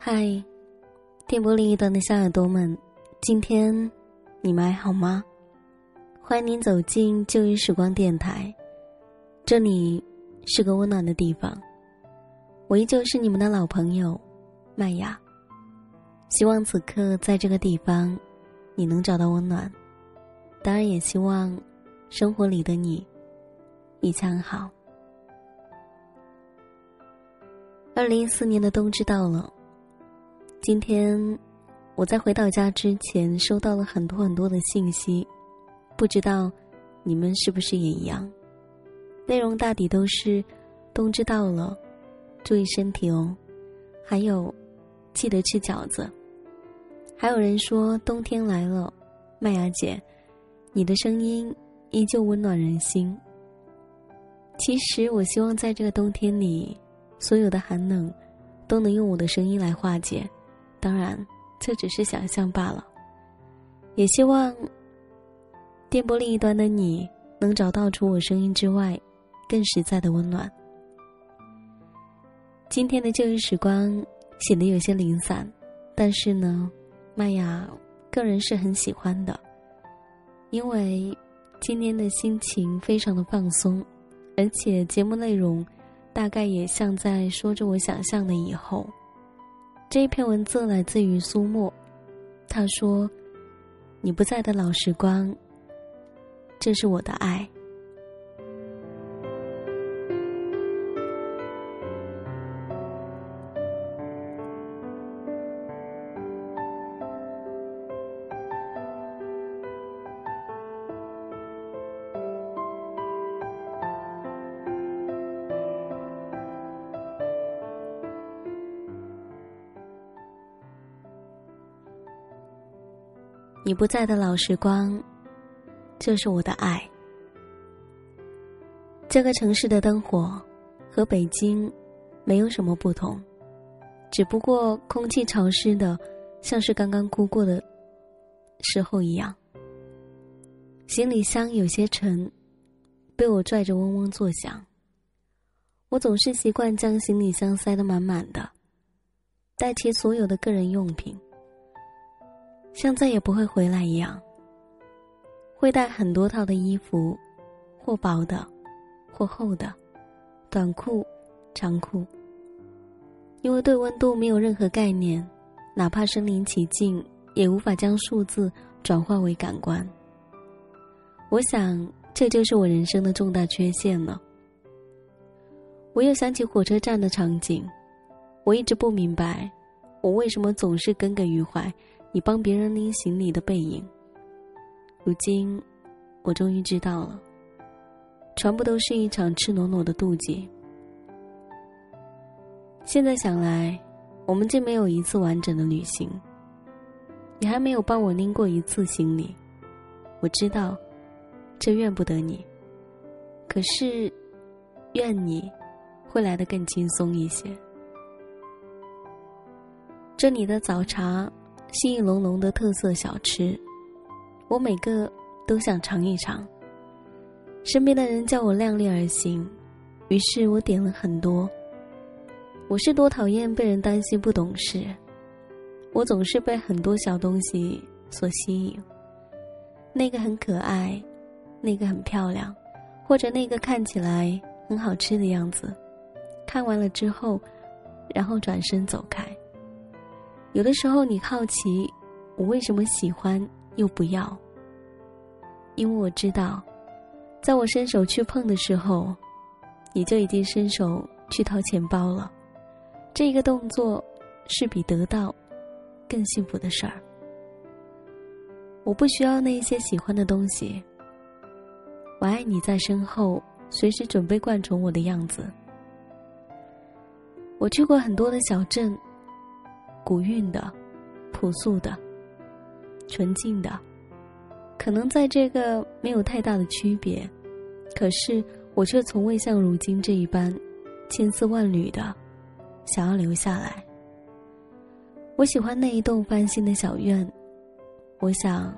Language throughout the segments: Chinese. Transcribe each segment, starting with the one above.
嗨，电波另一端的小耳朵们，今天你们还好吗？欢迎您走进旧日时光电台，这里是个温暖的地方。我依旧是你们的老朋友麦雅，希望此刻在这个地方，你能找到温暖。当然，也希望生活里的你一切安好。二零一四年的冬至到了。今天我在回到家之前收到了很多很多的信息，不知道你们是不是也一样？内容大抵都是冬至到了，注意身体哦，还有记得吃饺子。还有人说冬天来了，麦芽姐，你的声音依旧温暖人心。其实我希望在这个冬天里，所有的寒冷都能用我的声音来化解。当然，这只是想象罢了。也希望电波另一端的你能找到除我声音之外更实在的温暖。今天的旧日时光显得有些零散，但是呢，麦雅个人是很喜欢的，因为今天的心情非常的放松，而且节目内容大概也像在说着我想象的以后。这一篇文字来自于苏沫，他说：“你不在的老时光，这是我的爱。”你不在的老时光，就是我的爱。这个城市的灯火和北京没有什么不同，只不过空气潮湿的，像是刚刚哭过的时候一样。行李箱有些沉，被我拽着嗡嗡作响。我总是习惯将行李箱塞得满满的，带齐所有的个人用品。像再也不会回来一样，会带很多套的衣服，或薄的，或厚的，短裤、长裤。因为对温度没有任何概念，哪怕身临其境，也无法将数字转化为感官。我想，这就是我人生的重大缺陷了。我又想起火车站的场景，我一直不明白，我为什么总是耿耿于怀。你帮别人拎行李的背影，如今我终于知道了，全部都是一场赤裸裸的妒忌。现在想来，我们竟没有一次完整的旅行。你还没有帮我拎过一次行李，我知道，这怨不得你。可是，怨你，会来的更轻松一些。这里的早茶。新意浓浓的特色小吃，我每个都想尝一尝。身边的人叫我量力而行，于是我点了很多。我是多讨厌被人担心不懂事，我总是被很多小东西所吸引。那个很可爱，那个很漂亮，或者那个看起来很好吃的样子，看完了之后，然后转身走开。有的时候，你好奇我为什么喜欢又不要，因为我知道，在我伸手去碰的时候，你就已经伸手去掏钱包了。这个动作是比得到更幸福的事儿。我不需要那一些喜欢的东西，我爱你在身后，随时准备灌宠我的样子。我去过很多的小镇。古韵的、朴素的、纯净的，可能在这个没有太大的区别，可是我却从未像如今这一般千丝万缕的想要留下来。我喜欢那一栋翻新的小院，我想，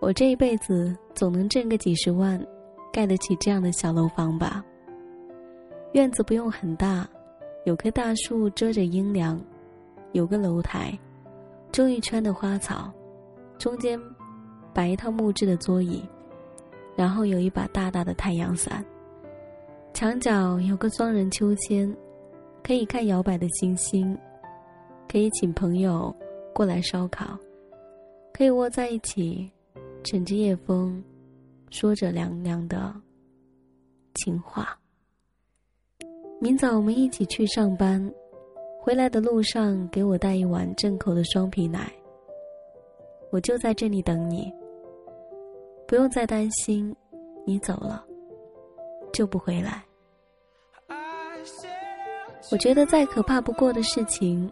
我这一辈子总能挣个几十万，盖得起这样的小楼房吧。院子不用很大，有棵大树遮着阴凉。有个楼台，种一圈的花草，中间摆一套木质的桌椅，然后有一把大大的太阳伞。墙角有个双人秋千，可以看摇摆的星星，可以请朋友过来烧烤，可以窝在一起，乘着夜风，说着凉凉的情话。明早我们一起去上班，回来的路上给我带一碗正口的双皮奶。我就在这里等你，不用再担心，你走了就不回来。我觉得再可怕不过的事情，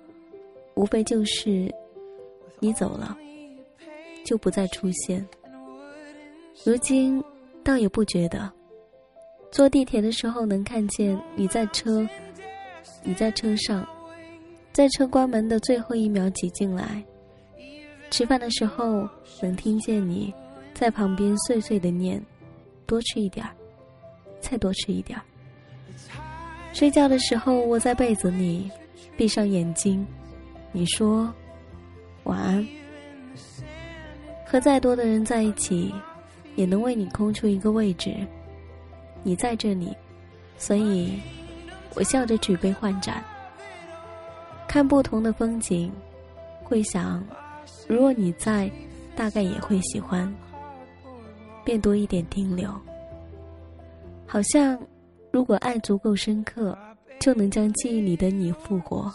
无非就是你走了就不再出现。如今倒也不觉得。坐地铁的时候能看见你在车，你在车上，在车关门的最后一秒挤进来。吃饭的时候能听见你在旁边碎碎的念：“多吃一点儿，再多吃一点儿。”睡觉的时候窝在被子里，闭上眼睛，你说晚安。和再多的人在一起，也能为你空出一个位置。你在这里，所以，我笑着举杯换盏，看不同的风景，会想，如果你在，大概也会喜欢，便多一点停留。好像，如果爱足够深刻，就能将记忆里的你复活，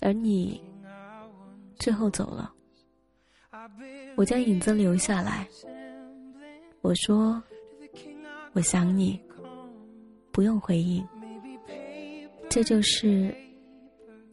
而你，最后走了，我将影子留下来。我说。我想你，不用回应，这就是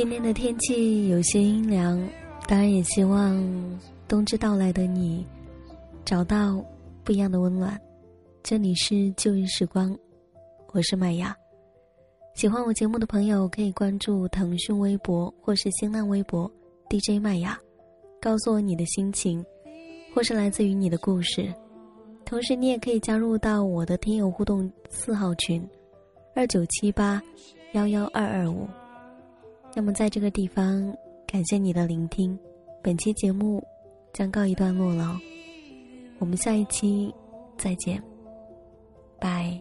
今天的天气有些阴凉，当然也希望冬至到来的你找到不一样的温暖。这里是旧日时光，我是麦芽。喜欢我节目的朋友可以关注腾讯微博或是新浪微博 DJ 麦芽，告诉我你的心情，或是来自于你的故事。同时，你也可以加入到我的听友互动四号群，二九七八幺幺二二五。那么，在这个地方，感谢你的聆听，本期节目将告一段落了，我们下一期再见，拜。